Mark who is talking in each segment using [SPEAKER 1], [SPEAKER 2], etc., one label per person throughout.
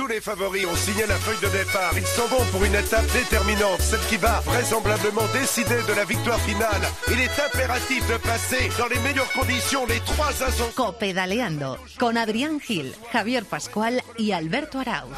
[SPEAKER 1] Tous les favoris ont signé la feuille de départ. Ils sont bons pour une étape déterminante, celle qui va vraisemblablement décider de la victoire finale. Il est impératif de passer dans les meilleures conditions les trois ascensions.
[SPEAKER 2] Copedaleando con Adrián Gil, Javier Pascual y Alberto Arauz.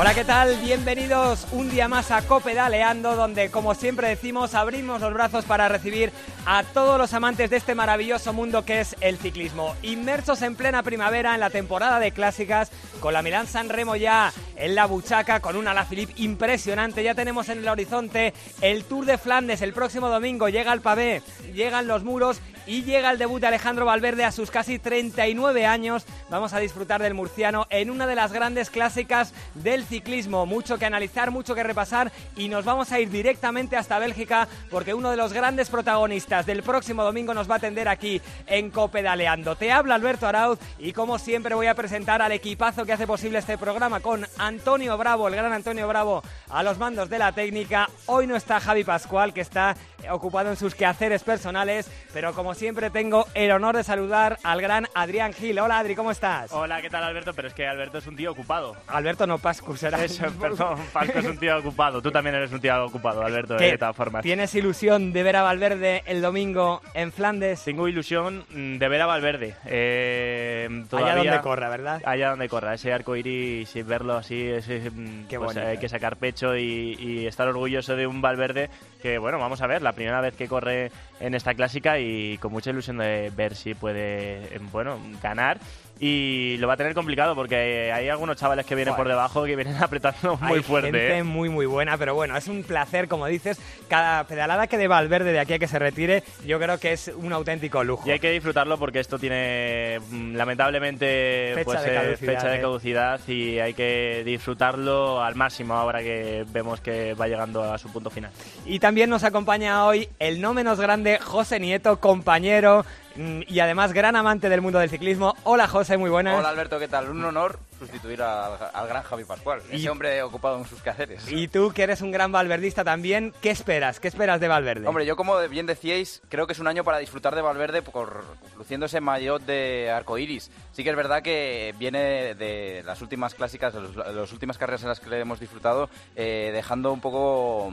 [SPEAKER 3] Hola, ¿qué tal? Bienvenidos un día más a Copedaleando, donde, como siempre decimos, abrimos los brazos para recibir a todos los amantes de este maravilloso mundo que es el ciclismo. Inmersos en plena primavera en la temporada de clásicas, con la Milán San Remo ya en la buchaca, con una Philippe impresionante. Ya tenemos en el horizonte el Tour de Flandes el próximo domingo. Llega el pavé, llegan los muros y llega el debut de Alejandro Valverde a sus casi 39 años. Vamos a disfrutar del murciano en una de las grandes clásicas del ciclismo. Mucho que analizar, mucho que repasar y nos vamos a ir directamente hasta Bélgica porque uno de los grandes protagonistas del próximo domingo nos va a atender aquí en Copedaleando. Te habla Alberto Arauz y como siempre voy a presentar al equipazo que hace posible este programa con Antonio Bravo, el gran Antonio Bravo, a los mandos de la técnica. Hoy no está Javi Pascual que está ocupado en sus quehaceres personales, pero como siempre tengo el honor de saludar al gran Adrián Gil. Hola Adri, ¿cómo estás?
[SPEAKER 4] Hola, ¿qué tal Alberto? Pero es que Alberto es un tío ocupado.
[SPEAKER 3] Alberto no Pascu, será.
[SPEAKER 4] Eso, perdón, Pascu es un tío ocupado. Tú también eres un tío ocupado, Alberto, de todas formas.
[SPEAKER 3] ¿Tienes ilusión de ver a Valverde el domingo en Flandes?
[SPEAKER 4] Tengo ilusión mm, de ver a Valverde. Eh,
[SPEAKER 3] allá donde corra, ¿verdad?
[SPEAKER 4] Allá donde corra, ese arco iris y verlo así, mm, Qué pues, hay que sacar pecho y, y estar orgulloso de un Valverde que, bueno, vamos a ver, la primera vez que corre en esta clásica y con mucha ilusión de ver si puede, em, bueno, ganar y lo va a tener complicado porque hay algunos chavales que vienen por debajo que vienen apretando muy
[SPEAKER 3] hay
[SPEAKER 4] fuerte.
[SPEAKER 3] Gente
[SPEAKER 4] ¿eh?
[SPEAKER 3] muy muy buena, pero bueno, es un placer, como dices, cada pedalada que dé Valverde de aquí a que se retire, yo creo que es un auténtico lujo.
[SPEAKER 4] Y hay que disfrutarlo porque esto tiene mm, lamentablemente fecha,
[SPEAKER 3] pues,
[SPEAKER 4] de,
[SPEAKER 3] eh, caducidad,
[SPEAKER 4] fecha de
[SPEAKER 3] ¿eh?
[SPEAKER 4] caducidad y hay que disfrutarlo al máximo ahora que vemos que va llegando a su punto final.
[SPEAKER 3] Y también nos acompaña hoy el no menos grande José Nieto, compañero y además gran amante del mundo del ciclismo. Hola José, muy buenas.
[SPEAKER 5] Hola Alberto, ¿qué tal? Un honor sustituir al, al gran Javi Pascual,
[SPEAKER 3] Y-
[SPEAKER 5] ese hombre ocupado en sus quehaceres.
[SPEAKER 3] Y tú, que eres un gran valverdista también, ¿qué esperas? ¿Qué esperas de Valverde?
[SPEAKER 5] Hombre, yo como bien decíais, creo que es un año para disfrutar de Valverde por luciendo ese maillot de arcoiris. Sí que es verdad que viene de las últimas clásicas, de las últimas carreras en las que le hemos disfrutado, eh, dejando un poco...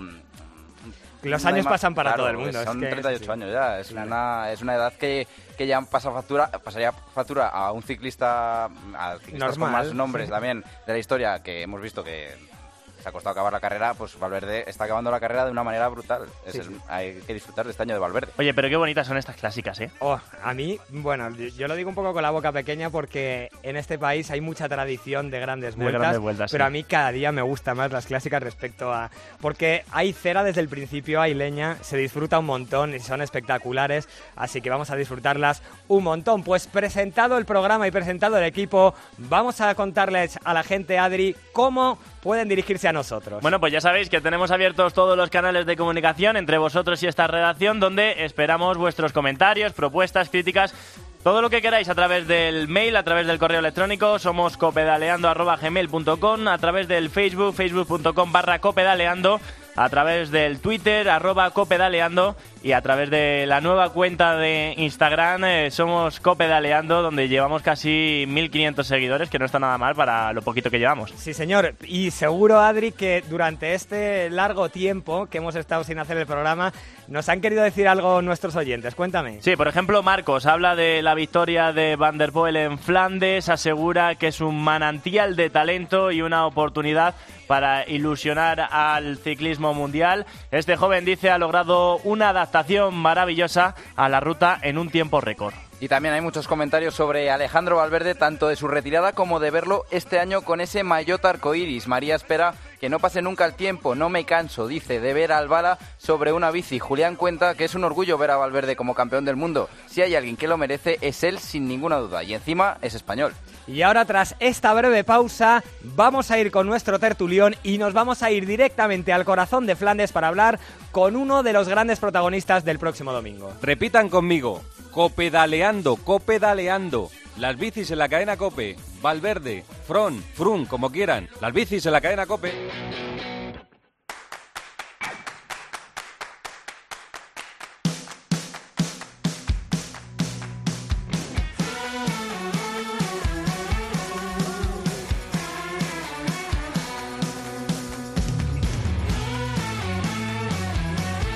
[SPEAKER 3] Los años pasan para
[SPEAKER 5] claro,
[SPEAKER 3] todo el mundo, es
[SPEAKER 5] Son
[SPEAKER 3] que es
[SPEAKER 5] 38
[SPEAKER 3] así.
[SPEAKER 5] años ya, es,
[SPEAKER 3] Claro.
[SPEAKER 5] una, es una edad que, que ya pasa factura, pasaría factura a un ciclista, a ciclistas con
[SPEAKER 3] Normal,
[SPEAKER 5] más nombres
[SPEAKER 3] sí.
[SPEAKER 5] también de la historia que hemos visto que ha costado acabar la carrera, pues Valverde está acabando la carrera de una manera brutal. Es
[SPEAKER 3] Sí,
[SPEAKER 5] el-
[SPEAKER 3] sí.
[SPEAKER 5] hay que disfrutar de este año de Valverde.
[SPEAKER 4] Oye, pero qué bonitas son estas clásicas, ¿eh?
[SPEAKER 3] Oh, a mí, bueno, yo lo digo un poco con la boca pequeña porque en este país hay mucha tradición de grandes
[SPEAKER 4] De
[SPEAKER 3] vueltas,
[SPEAKER 4] grandes vueltas,
[SPEAKER 3] pero
[SPEAKER 4] sí.
[SPEAKER 3] a mí cada día me gustan más las clásicas respecto a... Porque hay cera desde el principio, hay leña, se disfruta un montón y son espectaculares, así que vamos a disfrutarlas un montón. Pues presentado el programa y presentado el equipo, vamos a contarles a la gente, Adri, cómo pueden dirigirse a nosotros.
[SPEAKER 4] Bueno, pues ya sabéis que tenemos abiertos todos los canales de comunicación entre vosotros y esta redacción donde esperamos vuestros comentarios, propuestas, críticas, todo lo que queráis a través del mail, a través del correo electrónico, somos copedaleando.gmail.com, a través del Facebook, facebook.com barra copedaleando, a través del Twitter, arroba copedaleando y a través de la nueva cuenta de Instagram eh, somos copedaleando donde llevamos casi 1500 seguidores, que no está nada mal para lo poquito que llevamos.
[SPEAKER 3] Sí, señor. Y seguro, Adri, que durante este largo tiempo que hemos estado sin hacer el programa, nos han querido decir algo nuestros oyentes. Cuéntame.
[SPEAKER 4] Sí, por ejemplo, Marcos habla de la victoria de Van der Poel en Flandes, asegura que es un manantial de talento y una oportunidad para ilusionar al ciclismo mundial. Este joven dice ha logrado una adaptación maravillosa a la ruta en un tiempo récord.
[SPEAKER 5] Y también hay muchos comentarios sobre Alejandro Valverde, tanto de su retirada como de verlo este año con ese maillot arcoiris. María espera que no pase nunca el tiempo, no me canso, dice, de ver al Bala sobre una bici. Julián cuenta que es un orgullo ver a Valverde como campeón del mundo. Si hay alguien que lo merece, es él sin ninguna duda. Y encima es español.
[SPEAKER 3] Y ahora, tras esta breve pausa, vamos a ir con nuestro tertulión y nos vamos a ir directamente al corazón de Flandes para hablar con uno de los grandes protagonistas del próximo domingo.
[SPEAKER 6] Repitan conmigo, copedaleando, copedaleando. Las bicis en la cadena Cope, Valverde, Fron, Frun, como quieran. Las bicis en la cadena Cope.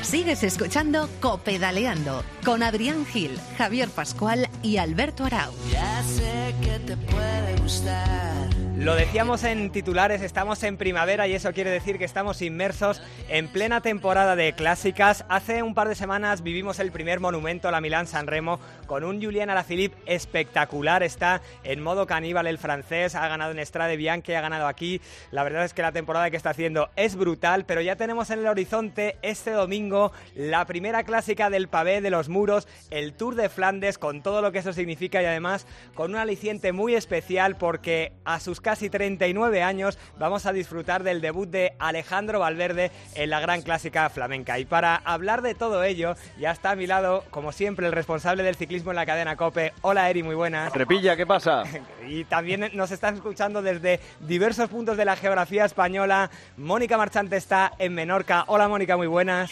[SPEAKER 2] Sigues escuchando Copedaleando con Adrián Gil, Javier Pascual y Alberto Arau.
[SPEAKER 7] Ya sé que te puede gustar.
[SPEAKER 3] Lo decíamos en titulares, estamos en primavera y eso quiere decir que estamos inmersos en plena temporada de clásicas. Hace un par de semanas vivimos el primer monumento a la Milán San Remo con un Julián Alaphilippe espectacular. Está en modo caníbal el francés, ha ganado en Estrade Bianchi, ha ganado aquí. La verdad es que la temporada que está haciendo es brutal, pero ya tenemos en el horizonte este domingo la primera clásica del pavé de los muros, el Tour de Flandes, con todo lo que eso significa y además con un aliciente muy especial porque a sus casi 39 años vamos a disfrutar del debut de Alejandro Valverde en la gran clásica flamenca. Y para hablar de todo ello, ya está a mi lado, como siempre, el responsable del ciclismo en la cadena COPE. Hola Eri, muy buenas.
[SPEAKER 8] Trepilla, ¿qué pasa?
[SPEAKER 3] Y también nos están escuchando desde diversos puntos de la geografía española. Mónica Marchante está en Menorca. Hola Mónica, muy buenas.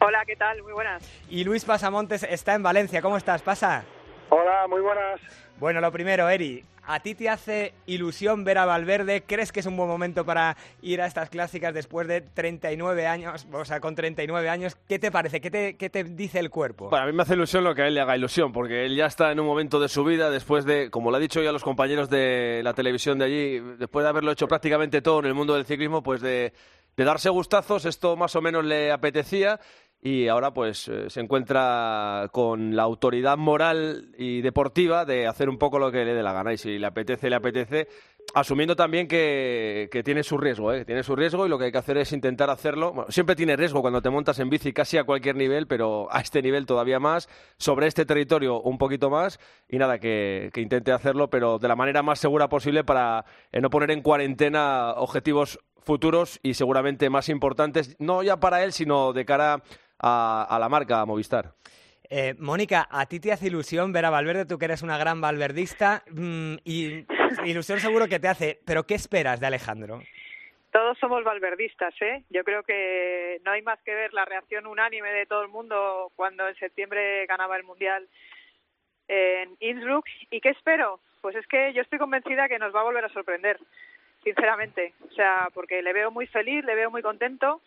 [SPEAKER 9] Hola, ¿qué tal? Muy buenas.
[SPEAKER 3] Y Luis Pasamontes está en Valencia. ¿Cómo estás? Pasa.
[SPEAKER 10] Hola, muy buenas.
[SPEAKER 3] Bueno, lo primero, Eri, ¿a ti te hace ilusión ver a Valverde? ¿Crees que es un buen momento para ir a estas clásicas después de 39 años? O sea, con 39 años, ¿qué te parece? ¿Qué te, dice el cuerpo?
[SPEAKER 8] Bueno, a mí me hace ilusión lo que a él le haga ilusión, porque él ya está en un momento de su vida después de, como lo ha dicho ya los compañeros de la televisión de allí, después de haberlo hecho prácticamente todo en el mundo del ciclismo, pues de darse gustazos, esto más o menos le apetecía y ahora pues eh, se encuentra con la autoridad moral y deportiva de hacer un poco lo que le dé la gana y si le apetece, le apetece, asumiendo también que, que tiene su riesgo, ¿eh? tiene su riesgo y lo que hay que hacer es intentar hacerlo. Siempre tiene riesgo cuando te montas en bici casi a cualquier nivel, pero a este nivel todavía más, sobre este territorio un poquito más y nada, que, que intente hacerlo, pero de la manera más segura posible para eh, no poner en cuarentena objetivos futuros y seguramente más importantes, no ya para él, sino de cara a la marca, a Movistar.
[SPEAKER 3] Eh, Mónica, ¿a ti te hace ilusión ver a Valverde? Tú que eres una gran valverdista mm, y ilusión seguro que te hace, pero ¿qué esperas de Alejandro?
[SPEAKER 9] Todos somos valverdistas, ¿eh? Yo creo que no hay más que ver la reacción unánime de todo el mundo cuando en septiembre ganaba el Mundial en Innsbruck. ¿Y qué espero? Pues es que yo estoy convencida que nos va a volver a sorprender, sinceramente. O sea, porque le veo muy feliz, le veo muy contento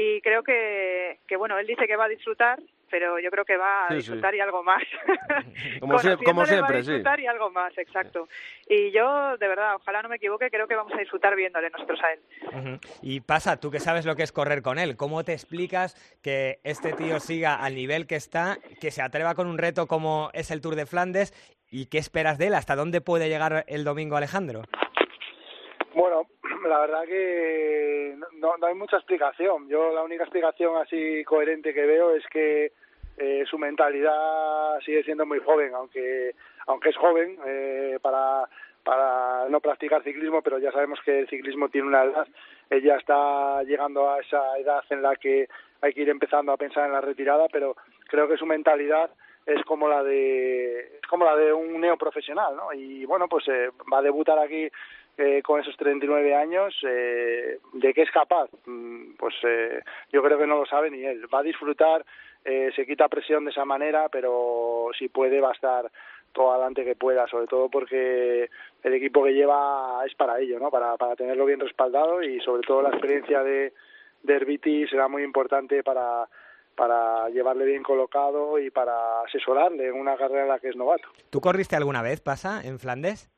[SPEAKER 9] y creo que, que bueno, él dice que va a disfrutar, pero yo creo que va a
[SPEAKER 8] Sí, sí.
[SPEAKER 9] disfrutar y algo más.
[SPEAKER 8] Como como
[SPEAKER 9] va a
[SPEAKER 8] siempre, sí.
[SPEAKER 9] disfrutar y algo más, exacto. Y yo, de verdad, ojalá no me equivoque, creo que vamos a disfrutar viéndole nosotros a él.
[SPEAKER 3] Y pasa, tú que sabes lo que es correr con él, ¿cómo te explicas que este tío siga al nivel que está, que se atreva con un reto como es el Tour de Flandes y qué esperas de él? ¿Hasta dónde puede llegar el domingo Alejandro?
[SPEAKER 10] Bueno, la verdad que no, hay mucha explicación. Yo la única explicación así coherente que veo es que eh, su mentalidad sigue siendo muy joven, aunque aunque es joven eh, para para no practicar ciclismo, pero ya sabemos que el ciclismo tiene una edad. Ella está llegando a esa edad en la que hay que ir empezando a pensar en la retirada, pero creo que su mentalidad es como la de es como la de un neoprofesional, ¿no? Y bueno, pues eh, va a debutar aquí eh, con esos 39 años, eh, ¿de qué es capaz? Mm, Pues eh, yo creo que no lo sabe ni él. Va a disfrutar, eh, se quita presión de esa manera, pero si puede va a estar todo adelante que pueda, sobre todo porque el equipo que lleva es para ello, ¿no? Para, para tenerlo bien respaldado y sobre todo la experiencia de, de Herbiti será muy importante para para llevarle bien colocado y para asesorarle en una carrera en la que es novato.
[SPEAKER 3] ¿Tú corriste alguna vez, pasa, en Flandes?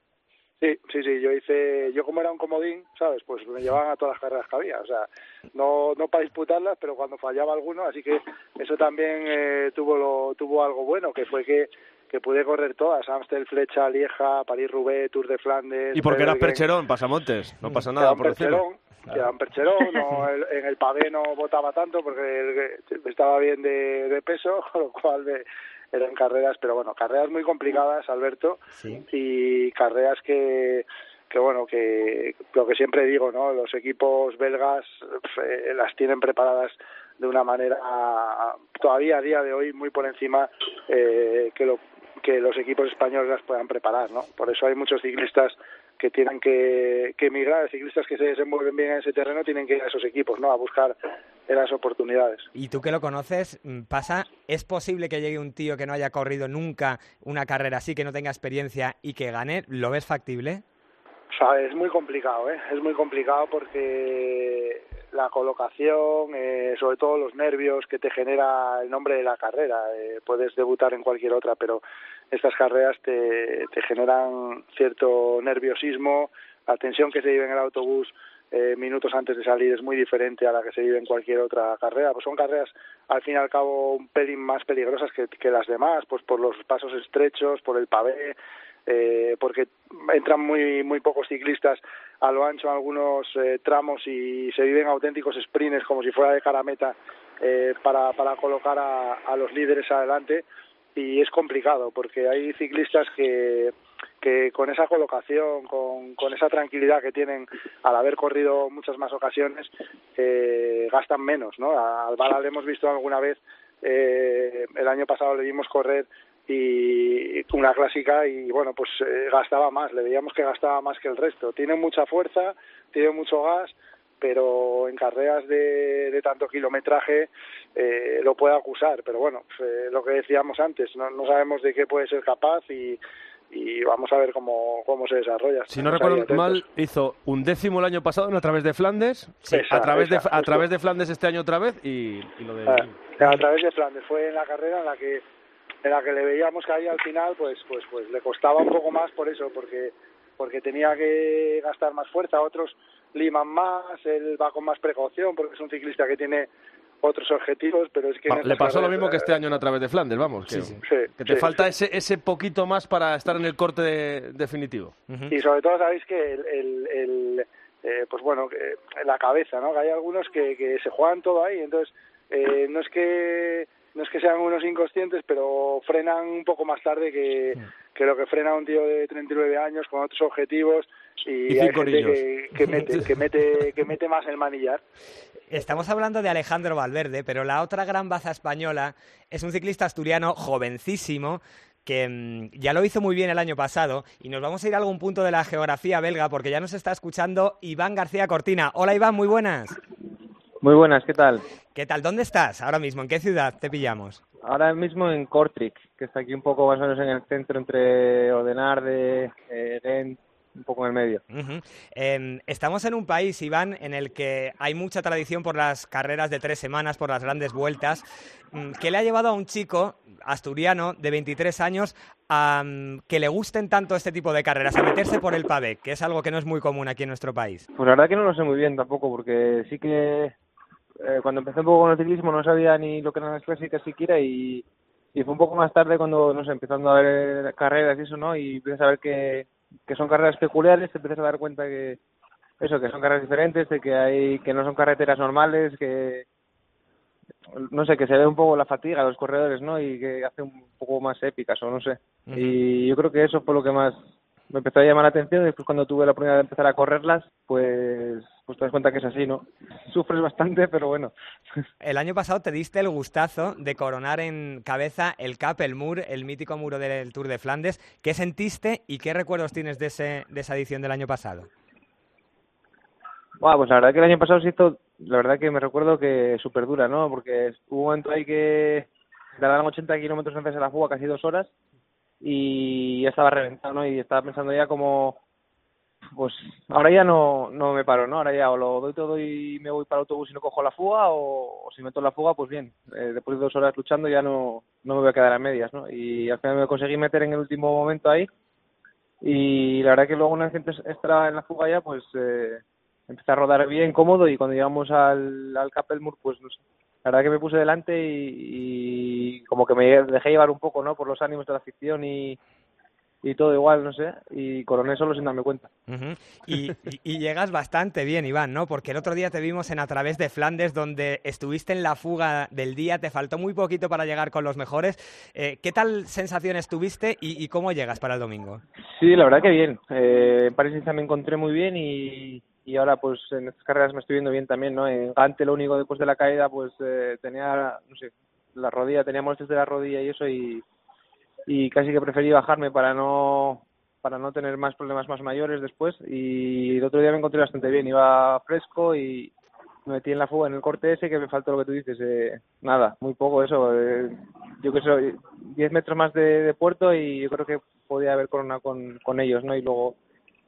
[SPEAKER 10] Sí, sí, sí, yo hice, yo como era un comodín, ¿sabes? Pues me llevaban a todas las carreras que había, o sea, no, no para disputarlas, pero cuando fallaba alguno, así que eso también eh, tuvo lo, tuvo algo bueno, que fue que, que pude correr todas, Amstel, Flecha, Lieja, París-Roubaix, Tour de Flandes...
[SPEAKER 8] Y porque eras percherón, pasamontes, no pasa
[SPEAKER 10] Quedaba
[SPEAKER 8] nada por decirlo.
[SPEAKER 10] percherón, quedaba un percherón, no, el- en el pavé no botaba tanto porque el- estaba bien de, de peso, con lo cual me- eran carreras, pero bueno, carreras muy complicadas, Alberto,
[SPEAKER 3] Sí.
[SPEAKER 10] y carreras que que bueno que lo que siempre digo no los equipos belgas eh, las tienen preparadas de una manera todavía a día de hoy muy por encima eh, que lo que los equipos españoles las puedan preparar no por eso hay muchos ciclistas que tienen que, que emigrar, ciclistas que se desenvuelven bien en ese terreno tienen que ir a esos equipos, ¿no? A buscar las oportunidades.
[SPEAKER 3] Y tú que lo conoces, mm, pasa, ¿es posible que llegue un tío que no haya corrido nunca una carrera así, que no tenga experiencia y que gane? ¿Lo ves factible?
[SPEAKER 10] O sea, es muy complicado, ¿eh? Es muy complicado porque la colocación, eh, sobre todo los nervios que te genera el nombre de la carrera. Eh, puedes debutar en cualquier otra, pero estas carreras te, te generan cierto nerviosismo, la tensión que se vive en el autobús eh, minutos antes de salir es muy diferente a la que se vive en cualquier otra carrera. Pues son carreras, al fin y al cabo, un pelín más peligrosas que, que las demás, pues por los pasos estrechos, por el pavé, eh, porque entran muy muy pocos ciclistas a lo ancho en algunos eh, tramos y se viven auténticos sprints como si fuera de carameta eh, para, para colocar a, a los líderes adelante y es complicado porque hay ciclistas que que con esa colocación, con, con esa tranquilidad que tienen al haber corrido muchas más ocasiones, eh, gastan menos, ¿no? A Albala le hemos visto alguna vez, eh, el año pasado le vimos correr y una clásica y bueno, pues eh, gastaba más, le veíamos que gastaba más que el resto. Tiene mucha fuerza, tiene mucho gas, pero en carreras de, tanto kilometraje eh, lo puede acusar. Pero bueno, eh, lo que decíamos antes, no, no sabemos de qué puede ser capaz y, y vamos a ver cómo, cómo se desarrolla.
[SPEAKER 8] Si no recuerdo mal, hizo un décimo el año pasado en a través de Flandes,
[SPEAKER 10] Esa,
[SPEAKER 8] a través de a través de Flandes este año otra vez y, y lo de
[SPEAKER 10] Ah, a través de Flandes. Fue en la carrera en la que en la que le veíamos que ahí al final pues pues pues le costaba un poco más por eso porque porque tenía que gastar más fuerza. Otros liman más él va con más precaución porque es un ciclista que tiene otros objetivos pero es que
[SPEAKER 8] le pasó lo mismo que este
[SPEAKER 10] eh,
[SPEAKER 8] año en a través de Flandes, vamos, que,
[SPEAKER 10] sí.
[SPEAKER 8] que te
[SPEAKER 10] Sí,
[SPEAKER 8] falta
[SPEAKER 10] sí.
[SPEAKER 8] ese ese poquito más para estar en el corte de- definitivo.
[SPEAKER 10] y sobre todo sabéis que el, el, el, eh, pues bueno que la cabeza no que hay algunos que, que se juegan todo ahí entonces eh, no es que no es que sean unos inconscientes pero frenan un poco más tarde que, que lo que frena un tío de 39 años con otros objetivos y,
[SPEAKER 8] Y
[SPEAKER 10] hay
[SPEAKER 8] cinco
[SPEAKER 10] gente
[SPEAKER 8] niños.
[SPEAKER 10] que, que mete que mete que mete más el manillar
[SPEAKER 3] Estamos hablando de Alejandro Valverde, pero la otra gran baza española es un ciclista asturiano jovencísimo que mm, ya lo hizo muy bien el año pasado y nos vamos a ir a algún punto de la geografía belga porque ya nos está escuchando Iván García Cortina. Hola Iván, muy buenas.
[SPEAKER 11] Muy buenas, ¿qué tal?
[SPEAKER 3] ¿Qué tal? ¿Dónde estás ahora mismo? ¿En qué ciudad te pillamos?
[SPEAKER 11] Ahora mismo en Kortrijk, que está aquí un poco más o menos en el centro entre Ordenarde, eh, Rent, un poco en el medio.
[SPEAKER 3] Eh, estamos en un país, Iván, en el que hay mucha tradición por las carreras de tres semanas, por las grandes vueltas. Mm, ¿Qué le ha llevado a un chico asturiano de 23 años a que le gusten tanto este tipo de carreras, a meterse por el pavé, que es algo que no es muy común aquí en nuestro país?
[SPEAKER 11] Pues la verdad que no lo sé muy bien tampoco, porque sí que eh, cuando empecé un poco con el ciclismo no sabía ni lo que eran las clásicas siquiera y, y fue un poco más tarde cuando, no sé, empezando a ver carreras y eso, ¿no? Y empiezas a ver que, que son carreras peculiares, te empiezas a dar cuenta que eso, que son carreras diferentes, de que hay que no son carreteras normales, que no sé, que se ve un poco la fatiga de los corredores, ¿no? Y que hace un poco más épicas o no sé. Y yo creo que eso fue lo que más me empezó a llamar la atención. Después cuando tuve la oportunidad de empezar a correrlas, pues pues te das cuenta que es así, ¿no? Sufres bastante, pero bueno.
[SPEAKER 3] El año pasado te diste el gustazo de coronar en cabeza el Cap, el Mur, el mítico muro del Tour de Flandes. ¿Qué sentiste y qué recuerdos tienes de, ese, de esa edición del año pasado?
[SPEAKER 11] Bueno, pues la verdad que el año pasado se hizo, la verdad que me recuerdo que súper dura, ¿no? Porque hubo un momento ahí que tardaron 80 kilómetros antes de la fuga, casi dos horas, y ya estaba reventado. Y estaba pensando ya como, pues ahora ya no, no me paro, ¿no? Ahora ya o lo doy todo y me voy para el autobús y no cojo la fuga, o, si meto la fuga, pues bien. Eh, después de dos horas luchando ya no, no me voy a quedar a medias, ¿no? Y al final me conseguí meter en el último momento ahí, y la verdad que luego una vez estaba en la fuga ya, pues... Eh, empecé a rodar bien, cómodo, y cuando llegamos al, al Capelmur, pues no sé, la verdad que me puse delante y, y como que me dejé llevar un poco, ¿no? Por los ánimos de la afición y, y todo igual, no sé, y coroné solo sin darme cuenta.
[SPEAKER 3] Y, y- y llegas bastante bien, Iván, ¿no? Porque el otro día te vimos en A través de Flandes, donde estuviste en la fuga del día, te faltó muy poquito para llegar con los mejores. Eh, ¿Qué tal sensaciones tuviste y, y cómo llegas para el domingo?
[SPEAKER 11] Sí, la verdad que bien. Eh, en París me encontré muy bien y, y ahora pues en estas carreras me estoy viendo bien también, ¿no? En Gante lo único después de la caída pues eh, tenía, no sé, la rodilla, tenía molestias de la rodilla y eso y, y casi que preferí bajarme para no para no tener más problemas más mayores después y el otro día me encontré bastante bien, iba fresco y me metí en la fuga en el corte ese que me faltó lo que tú dices, eh, nada, muy poco eso, eh, yo que sé, 10 metros más de, de puerto y yo creo que podía haber corona con, con ellos, ¿no? Y luego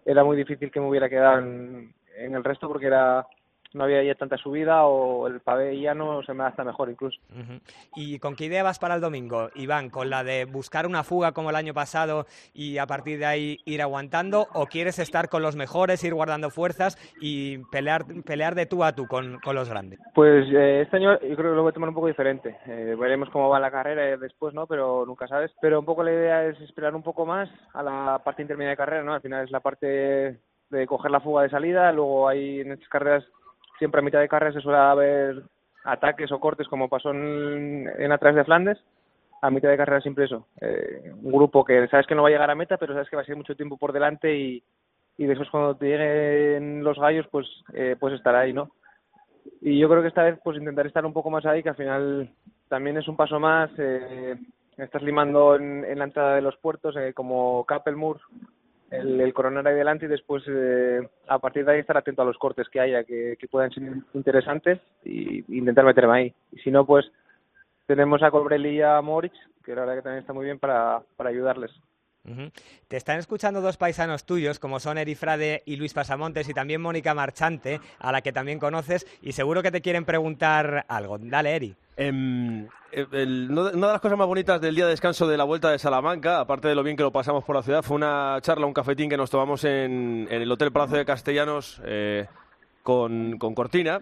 [SPEAKER 11] era muy difícil que me hubiera quedado en, en el resto porque era no había ya tanta subida o el pavé llano se me adapta mejor incluso.
[SPEAKER 3] ¿Y con qué idea vas para el domingo, Iván? ¿Con la de buscar una fuga como el año pasado y a partir de ahí ir aguantando? ¿O quieres estar con los mejores, ir guardando fuerzas y pelear, pelear de tú a tú con, con los grandes?
[SPEAKER 11] Pues eh, este año yo creo que lo voy a tomar un poco diferente. Eh, veremos cómo va la carrera después, ¿no? Pero nunca sabes. Pero un poco la idea es esperar un poco más a la parte intermedia de carrera, ¿no? Al final es la parte de coger la fuga de salida, luego hay en estas carreras siempre a mitad de carrera se suele haber ataques o cortes como pasó en, atrás de Flandes. A mitad de carrera siempre eso. eh, un grupo que sabes que no va a llegar a meta, pero sabes que va a ser mucho tiempo por delante y, y después cuando te lleguen los gallos, pues eh, puedes estar ahí, ¿no? Y yo creo que esta vez pues intentar estar un poco más ahí, que al final también es un paso más. Eh, estás limando en, en la entrada de los puertos, eh, como Kappelmoor, el, el coronar ahí y después eh, a partir de ahí estar atento a los cortes que haya que, que puedan ser interesantes y intentar meterme ahí. Y si no, pues tenemos a Colbrelli y a Moritz, que la verdad que también está muy bien para, para ayudarles.
[SPEAKER 3] Te están escuchando dos paisanos tuyos, como son Eri Frade y Luis Pasamontes, y también Mónica Marchante, a la que también conoces, y seguro que te quieren preguntar algo. Dale, Eri.
[SPEAKER 8] Em, eh, una de las cosas más bonitas del día de descanso de la Vuelta de Salamanca, aparte de lo bien que lo pasamos por la ciudad, fue una charla, un cafetín que nos tomamos en, el Hotel Palacio de Castellanos eh, con Cortina,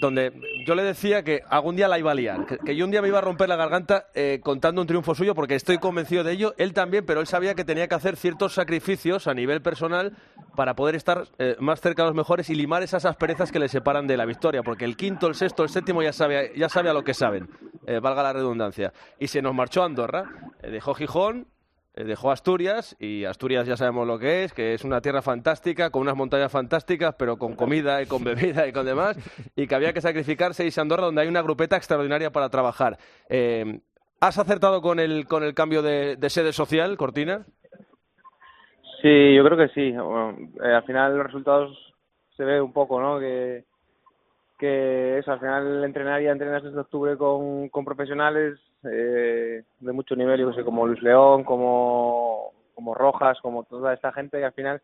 [SPEAKER 8] donde yo le decía que algún día la iba a liar, que, yo un día me iba a romper la garganta eh, contando un triunfo suyo, porque estoy convencido de ello, él también, pero él sabía que tenía que hacer ciertos sacrificios a nivel personal para poder estar eh, más cerca de los mejores y limar esas asperezas que le separan de la victoria, porque el quinto, el sexto, el séptimo ya sabe, ya sabe a lo que saben, eh, valga la redundancia. Y se nos marchó a Andorra, dejó Gijón, dejó Asturias y Asturias ya sabemos lo que es, que es una tierra fantástica, con unas montañas fantásticas, pero con comida y con bebida y con demás, y que había que sacrificarse y Andorra donde hay una grupeta extraordinaria para trabajar. Eh, ¿Has acertado con el, con el cambio de, de sede social, Cortina?
[SPEAKER 11] Sí, yo creo que sí. Eh, al final los resultados se ve un poco, ¿no? Que, que eso, al final entrenar ya entrenas desde octubre con, con profesionales eh, de mucho nivel, yo que sé, como Luis León, como, como Rojas, como toda esta gente, que al final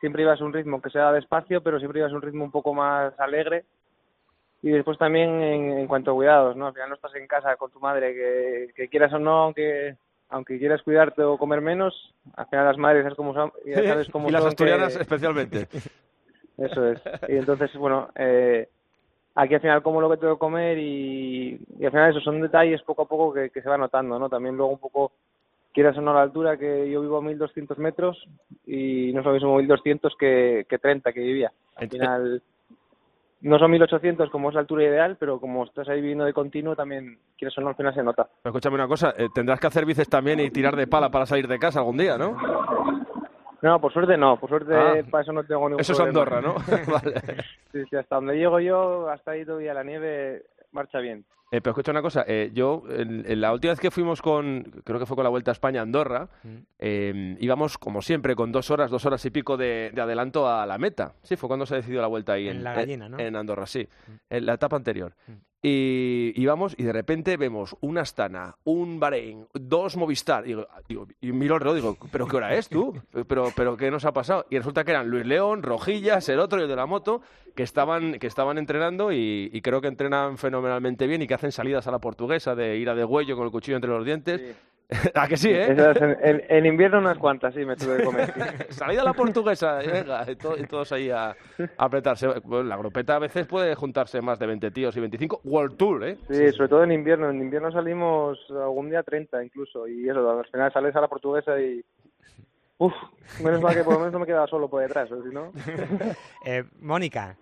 [SPEAKER 11] siempre ibas a un ritmo que sea despacio, pero siempre ibas a un ritmo un poco más alegre. Y después también en, en cuanto a cuidados, ¿no? Al final no estás en casa con tu madre, que, que quieras o no, aunque aunque quieras cuidarte o comer menos, al final las madres sabes cómo son, ya sabes cómo
[SPEAKER 8] y las
[SPEAKER 11] son que-
[SPEAKER 8] asturianas especialmente.
[SPEAKER 11] Eso es. Y entonces, bueno, eh, aquí al final como lo que tengo que comer y, y al final eso son detalles poco a poco que, que se va notando, ¿no? También luego un poco, quieras o no la altura, que yo vivo a 1200 metros y no es lo mismo 1200 que, que 30 que vivía. Al final no son 1800 como es la altura ideal, pero como estás ahí viviendo de continuo también, quieres o no, al final se nota.
[SPEAKER 8] Pero escúchame una cosa, eh, tendrás que hacer bices también y tirar de pala para salir de casa algún día, ¿no?
[SPEAKER 11] No, por suerte no, por suerte
[SPEAKER 8] Ah.
[SPEAKER 11] para eso no tengo ningún
[SPEAKER 8] Eso es
[SPEAKER 11] problema.
[SPEAKER 8] Andorra, ¿no? vale.
[SPEAKER 11] Sí, sí, hasta donde llego yo, hasta ahí todavía la nieve marcha bien.
[SPEAKER 8] Eh, pero escucha una cosa, eh, yo en, en la última vez que fuimos con, creo que fue con la Vuelta a España a Andorra, eh, íbamos como siempre con dos horas, dos horas y pico de, de adelanto a la meta. Sí, fue cuando se decidió la Vuelta ahí
[SPEAKER 3] En
[SPEAKER 8] en,
[SPEAKER 3] La Gallina, ¿no?
[SPEAKER 8] en Andorra, sí, en la etapa anterior. Y íbamos y de repente vemos una Astana, un Bahrein, dos Movistar. Y, digo, digo, y miro reloj y digo, ¿pero qué hora es tú? ¿Pero, ¿Pero qué nos ha pasado? Y resulta que eran Luis León, Rojillas, el otro y el de la moto, que estaban, que estaban entrenando y, y creo que entrenan fenomenalmente bien y que hacen salidas a la portuguesa de ir a de huello con el cuchillo entre los dientes. ¿A que sí, eh?
[SPEAKER 11] Esas en, en- en invierno unas cuantas, sí, me tuve que comer. sí.
[SPEAKER 8] Salida la portuguesa, y venga, y, to- y todos ahí a, a apretarse. Bueno, la grupeta a veces puede juntarse más de 20 tíos y 25. World Tour, ¿eh?
[SPEAKER 11] Sí, sobre todo en invierno. En invierno salimos algún día 30 incluso. Y eso, al final sales a la portuguesa y... Uf, menos mal que por lo menos no me quedaba solo por detrás, o si no...
[SPEAKER 3] Eh, Mónica.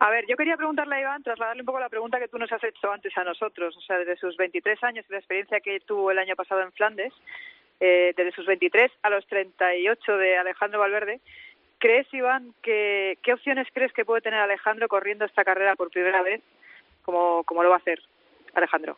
[SPEAKER 9] A ver, yo quería preguntarle a Iván, trasladarle un poco la pregunta que tú nos has hecho antes a nosotros. O sea, desde sus 23 años y la experiencia que tuvo el año pasado en Flandes, eh, desde sus 23 a los 38 de Alejandro Valverde, ¿crees, Iván, qué opciones crees que puede tener Alejandro corriendo esta carrera por primera vez, como, como lo va a hacer Alejandro?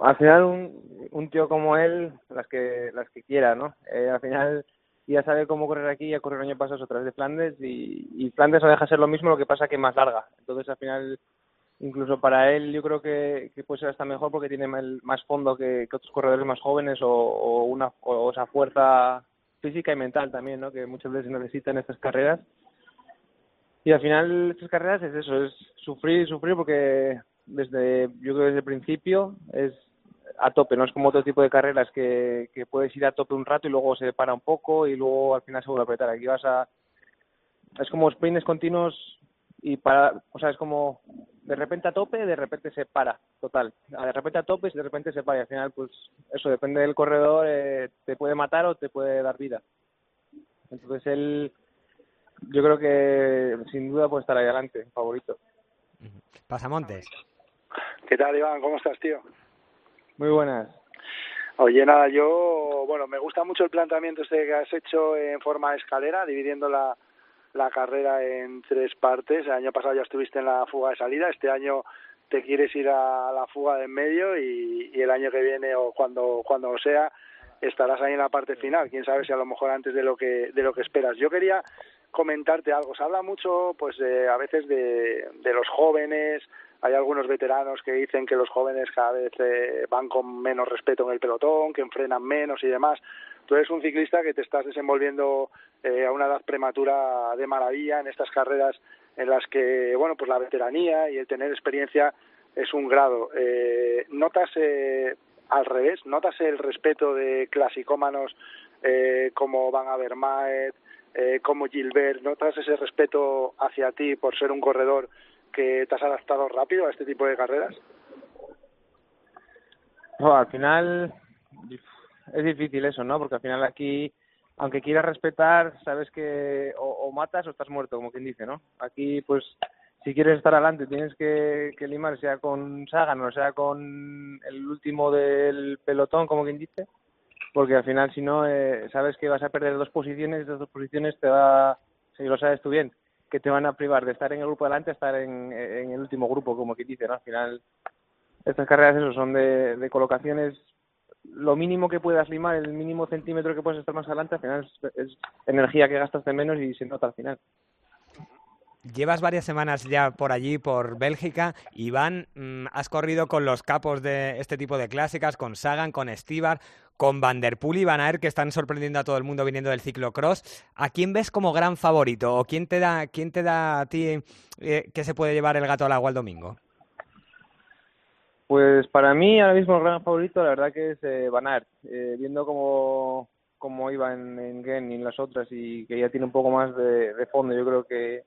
[SPEAKER 11] Al final un, un tío como él, las que las que quiera, ¿no? Eh, al final ya sabe cómo correr aquí, ya corrió el año pasado otra vez de Flandes y, y Flandes no deja ser lo mismo, lo que pasa que más larga. Entonces al final, incluso para él yo creo que, que puede ser hasta mejor porque tiene más, fondo que, otros corredores más jóvenes o, una o esa fuerza física y mental también, ¿no? Que muchas veces necesitan estas carreras. Y al final estas carreras es eso, es sufrir, sufrir porque desde, yo creo desde el principio es a tope, no es como otro tipo de carreras que, que puedes ir a tope un rato y luego se para un poco y luego al final se vuelve a apretar. Aquí vas a, es como sprints continuos y para, o sea, es como de repente a tope, de repente se para, total. De repente a tope y de repente se para y al final, pues eso depende del corredor, eh, te puede matar o te puede dar vida. Entonces él, yo creo que sin duda puede estar ahí adelante, favorito.
[SPEAKER 3] Pasamontes.
[SPEAKER 10] ¿Qué tal, Iván? ¿Cómo estás, tío?
[SPEAKER 11] Muy buenas.
[SPEAKER 10] Oye, nada, yo, bueno, me gusta mucho el planteamiento este que has hecho en forma de escalera, dividiendo la, la carrera en tres partes. El año pasado ya estuviste en la fuga de salida, este año te quieres ir a la fuga de en medio y, el año que viene o cuando cuando sea estarás ahí en la parte final. Quién sabe si a lo mejor antes de lo que de lo que esperas. Yo quería comentarte algo. Se habla mucho, pues, de, a veces de, de los jóvenes. Hay algunos veteranos que dicen que los jóvenes cada vez eh, van con menos respeto en el pelotón, que enfrenan menos y demás. Tú eres un ciclista que te estás desenvolviendo eh, a una edad prematura de maravilla en estas carreras en las que, bueno, pues la veteranía y el tener experiencia es un grado. Eh, ¿Notas eh, al revés? ¿Notas el respeto de clasicómanos eh, como Van Avermaet, como Gilbert? ¿Notas ese respeto hacia ti por ser un corredor que te has adaptado rápido a este tipo de carreras?
[SPEAKER 11] Al final es difícil eso, ¿no? Porque al final aquí, aunque quieras respetar, sabes que o, o matas o estás muerto, como quien dice, ¿no? Aquí, pues, si quieres estar adelante, tienes que, que limar, sea con Sagan o sea con el último del pelotón, como quien dice, porque al final, si no, eh, sabes que vas a perder dos posiciones, esas dos posiciones te va, si lo sabes tú bien, que te van a privar de estar en el grupo delante a estar en, el último grupo, como quien dice, ¿no? Al final, estas carreras, eso, son de, de colocaciones lo mínimo que puedas limar, el mínimo centímetro que puedes estar más adelante, al final es, es energía que gastas de menos y se nota al final.
[SPEAKER 3] Llevas varias semanas ya por allí, por Bélgica. Iván, mmm, has corrido con los capos de este tipo de clásicas, con Sagan, con Stibar, con Van Der Poel y Van Aert, que están sorprendiendo a todo el mundo viniendo del ciclocross. ¿A quién ves como gran favorito? ¿O quién te da, quién te da a ti eh, que se puede llevar el gato al agua el domingo?
[SPEAKER 11] Pues para mí ahora mismo el gran favorito la verdad que es eh, Van Aert, eh, viendo cómo, cómo iba en, en Gen y en las otras y que ya tiene un poco más de fondo, yo creo que,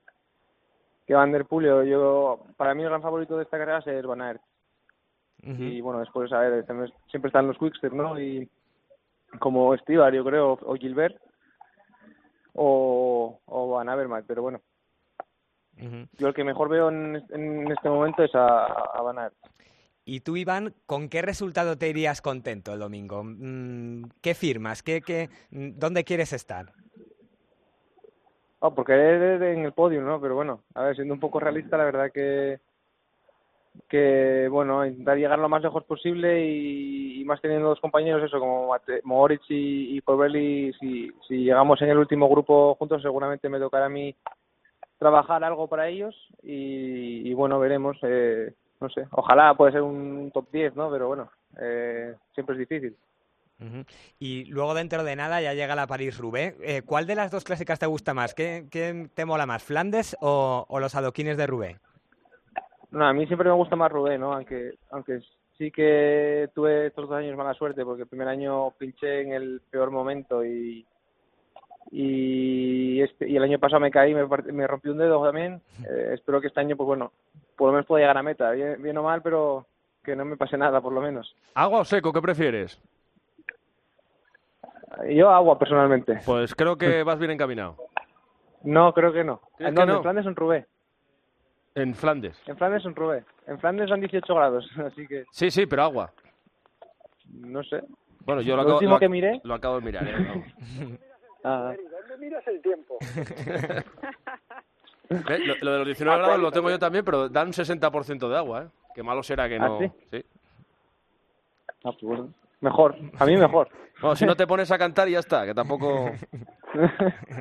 [SPEAKER 11] que Van Der Poel, yo, para mí el gran favorito de esta carrera es Van Aert. Uh -huh. Y bueno, después, a ver, siempre están los Quickstep, ¿no? Y como Stibar, yo creo, o Gilbert, o, o Van Avermaet, pero bueno. Uh -huh. Yo el que mejor veo en, en este momento es a, a Van Aert.
[SPEAKER 3] Y tú, Iván, ¿con qué resultado te irías contento el domingo? ¿Qué firmas? ¿Qué, qué, ¿Dónde quieres estar?
[SPEAKER 11] Oh, porque eres en el podio, ¿no? Pero bueno, a ver, siendo un poco realista, la verdad que que bueno intentar llegar lo más lejos posible y, más teniendo dos compañeros eso como Mate, Moritz y, y si, si llegamos en el último grupo juntos seguramente me tocará a mí trabajar algo para ellos y, y bueno veremos eh, no sé, ojalá puede ser un top 10, ¿no? Pero bueno, eh, siempre es difícil.
[SPEAKER 3] Uh -huh. Y luego dentro de nada ya llega la París-Roubaix. Eh, ¿Cuál de las dos clásicas te gusta más? ¿Qué, qué te mola más, Flandes o, o, los adoquines de Roubaix?
[SPEAKER 11] No, a mí siempre me gusta más Roubaix, ¿no? Aunque, aunque sí que tuve estos dos años mala suerte porque el primer año pinché en el peor momento y, y, este, y el año pasado me caí, me, me rompí un dedo también. Eh, espero que este año, pues bueno, por lo menos pueda llegar a meta, bien, bien, o mal, pero que no me pase nada, por lo menos.
[SPEAKER 8] ¿Agua o seco? ¿Qué prefieres?
[SPEAKER 11] Yo agua, personalmente.
[SPEAKER 8] Pues creo que vas bien encaminado.
[SPEAKER 11] No, creo que no.
[SPEAKER 8] ¿Es
[SPEAKER 11] no,
[SPEAKER 8] que no?
[SPEAKER 11] En Flandes en Rubé.
[SPEAKER 8] En Flandes.
[SPEAKER 11] En Flandes en Rubé. En Flandes son 18 grados, así que...
[SPEAKER 8] Sí, sí, pero agua.
[SPEAKER 11] No sé.
[SPEAKER 8] Bueno, yo lo,
[SPEAKER 11] lo
[SPEAKER 8] acabo,
[SPEAKER 11] último
[SPEAKER 8] lo,
[SPEAKER 11] que miré...
[SPEAKER 8] Lo acabo de mirar, ¿eh?
[SPEAKER 11] ah.
[SPEAKER 10] ¿Dónde miras el tiempo?
[SPEAKER 8] ¿Eh? Lo, lo, de los 19 grados lo tengo yo también, pero dan 60% de agua, ¿eh? Qué malo será que no...
[SPEAKER 11] ¿Ah, sí?
[SPEAKER 8] sí.
[SPEAKER 11] Ah, pues bueno. Mejor, a mí mejor.
[SPEAKER 8] Bueno, si no te pones a cantar y ya está, que tampoco...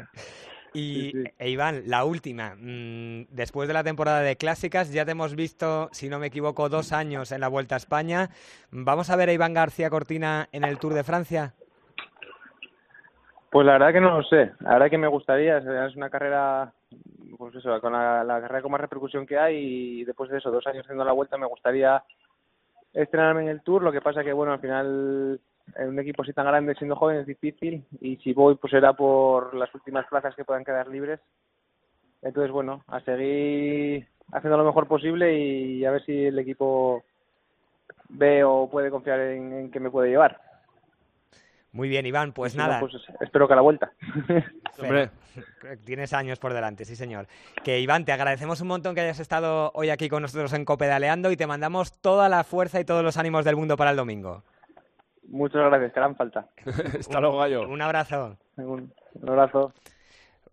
[SPEAKER 3] Y, sí, sí. E Iván, la última. Mm, después de la temporada de clásicas, ya te hemos visto, si no me equivoco, dos años en la Vuelta a España. ¿Vamos a ver a Iván García Cortina en el Tour de Francia?
[SPEAKER 11] Pues la verdad que no lo sé. La verdad que me gustaría. Es una carrera pues eso, con la, la carrera con más repercusión que hay y después de eso, dos años haciendo la vuelta, me gustaría estrenarme en el Tour. Lo que pasa que, bueno, al final en un equipo así tan grande, siendo joven, es difícil y si voy, pues será por las últimas plazas que puedan quedar libres. Entonces, bueno, a seguir haciendo lo mejor posible y a ver si el equipo ve o puede confiar en, en que me puede llevar.
[SPEAKER 3] Muy bien, Iván, pues
[SPEAKER 11] no,
[SPEAKER 3] nada.
[SPEAKER 11] pues espero que a la vuelta.
[SPEAKER 3] Hombre. Tienes años por delante, sí, señor. Que Iván, te agradecemos un montón que hayas estado hoy aquí con nosotros en Copedaleando y te mandamos toda la fuerza y todos los ánimos del mundo para el domingo.
[SPEAKER 11] Muchas gracias, que harán falta.
[SPEAKER 8] Hasta luego, gallo.
[SPEAKER 3] Un abrazo.
[SPEAKER 11] Un, un abrazo.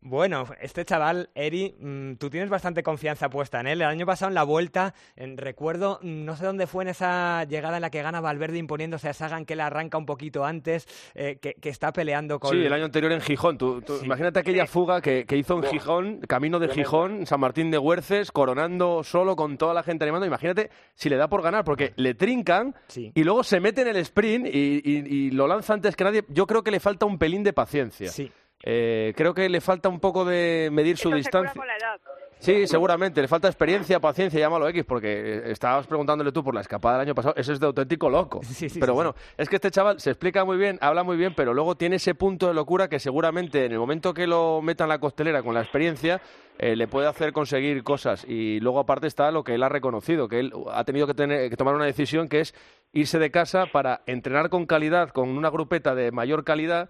[SPEAKER 3] Bueno, este chaval, Eri, mm, tú tienes bastante confianza puesta en él. El año pasado en la vuelta, en, recuerdo, no sé dónde fue en esa llegada en la que gana Valverde imponiéndose a Sagan, que la arranca un poquito antes, eh, que, que está peleando con...
[SPEAKER 8] Sí, el año anterior en Gijón. Tú, tú Imagínate aquella fuga que, que hizo en Gijón, camino de Gijón, San Martín de Huerces, coronando solo con toda la gente animando. Imagínate si le da por ganar, porque le trincan y luego se mete en el sprint y, y- y lo lanza antes que nadie. Yo creo que le falta un pelín de paciencia.
[SPEAKER 3] Sí.
[SPEAKER 8] Eh, creo que le falta un poco de medir su
[SPEAKER 9] Eso se cura
[SPEAKER 8] distancia.
[SPEAKER 9] con la edad.
[SPEAKER 8] Sí, seguramente. Le falta experiencia, paciencia, llámalo X, porque eh, estabas preguntándole tú por la escapada del año pasado. Eso es de auténtico loco. pero bueno, es que este chaval se explica muy bien, habla muy bien, pero luego tiene ese punto de locura que seguramente en el momento que lo meta en la costelera con la experiencia, eh, le puede hacer conseguir cosas. Y luego aparte está lo que él ha reconocido, que él ha tenido que, tener, que tomar una decisión que es irse de casa para entrenar con calidad, con una grupeta de mayor calidad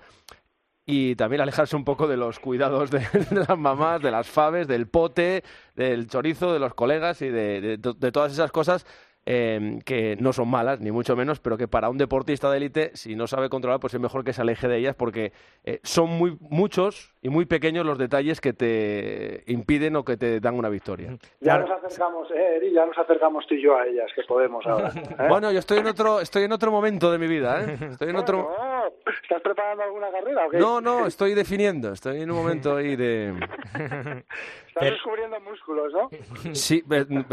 [SPEAKER 8] y también alejarse un poco de los cuidados de, de las mamás, de las faves, del pote, del chorizo, de los colegas y de, de- de todas esas cosas eh, que no son malas, ni mucho menos, pero que para un deportista de élite, si no sabe controlar, pues es mejor que se aleje de ellas porque eh, son muy muchos y muy pequeños los detalles que te impiden o que te dan una victoria.
[SPEAKER 10] Ya nos acercamos, eh, Eri, ya nos acercamos tú y yo a ellas, que podemos ahora. ¿eh?
[SPEAKER 8] Bueno, yo estoy en otro, estoy en otro momento de mi vida, ¿eh? Estoy en otro.
[SPEAKER 10] ¿Estás preparando alguna carrera o qué?
[SPEAKER 8] No, no, estoy definiendo, estoy en un momento ahí de.
[SPEAKER 10] Estás descubriendo músculos, ¿no?
[SPEAKER 8] Sí,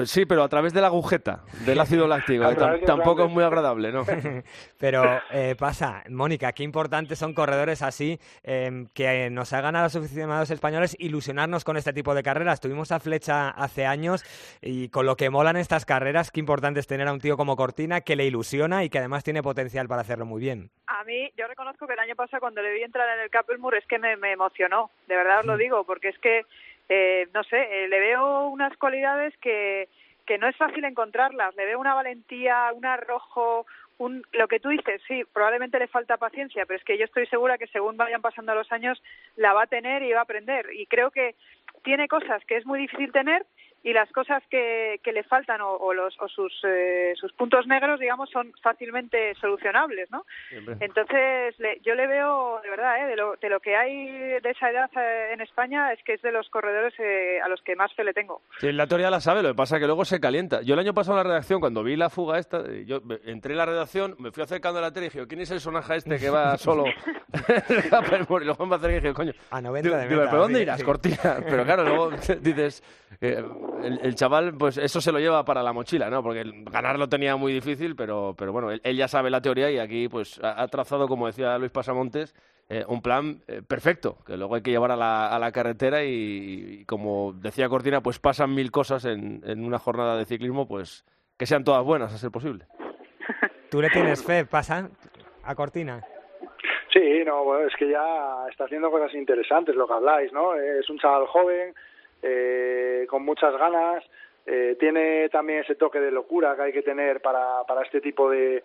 [SPEAKER 8] sí, pero a través de la agujeta, del ácido láctico. Que tampoco es muy agradable, ¿no?
[SPEAKER 3] Pero eh, pasa, Mónica, qué importantes son corredores así eh, que nos hagan a los aficionados españoles ilusionarnos con este tipo de carreras. Tuvimos a Flecha hace años y con lo que molan estas carreras, qué importante es tener a un tío como Cortina que le ilusiona y que además tiene potencial para hacerlo muy bien.
[SPEAKER 9] A mí, yo reconozco que el año pasado cuando le vi entrar en el Capelmur es que me, me emocionó, de verdad os lo digo, porque es que, eh, no sé, eh, le veo unas cualidades que, que no es fácil encontrarlas. Le veo una valentía, un arrojo, un, lo que tú dices, sí, probablemente le falta paciencia, pero es que yo estoy segura que según vayan pasando los años la va a tener y va a aprender. Y creo que tiene cosas que es muy difícil tener y las cosas que, que le faltan o, o los, o sus, eh, sus puntos negros, digamos, son fácilmente solucionables, ¿no? Entonces, le- yo le veo, de verdad, ¿eh? de, lo, de lo que hay de esa edad eh, en España, es que es de los corredores eh, a los que más fe le tengo.
[SPEAKER 8] Sí, la teoría la sabe, lo que pasa es que luego se calienta. Yo el año pasado en la redacción, cuando vi la fuga esta, eh, yo entré en la redacción, me fui acercando a la tele y dije, ¿quién es el sonaja este que va solo? y luego me acerqué y dije, coño,
[SPEAKER 3] A 90 de
[SPEAKER 8] digo,
[SPEAKER 3] meta,
[SPEAKER 8] ¿pero dónde irás,
[SPEAKER 3] sí.
[SPEAKER 8] Cortina? Pero claro, luego dices, eh, el, el chaval, pues eso se lo lleva para la mochila, ¿no? Porque el- ganar lo tenía muy difícil, pero, pero bueno, él, él ya sabe la teoría y aquí pues ha, ha trazado, como decía Luis Pasamontes, eh, un plan eh, perfecto, que luego hay que llevar a la, a la carretera y, y como decía Cortina, pues pasan mil cosas en, en una jornada de ciclismo, pues que sean todas buenas, a ser posible.
[SPEAKER 3] ¿Tú le tienes fe, pasa, a Cortina?
[SPEAKER 10] Sí, no, bueno, es que ya está haciendo cosas interesantes lo que habláis, ¿no? Es un chaval joven, eh, con muchas ganas, eh, tiene también ese toque de locura que hay que tener para, para este tipo de,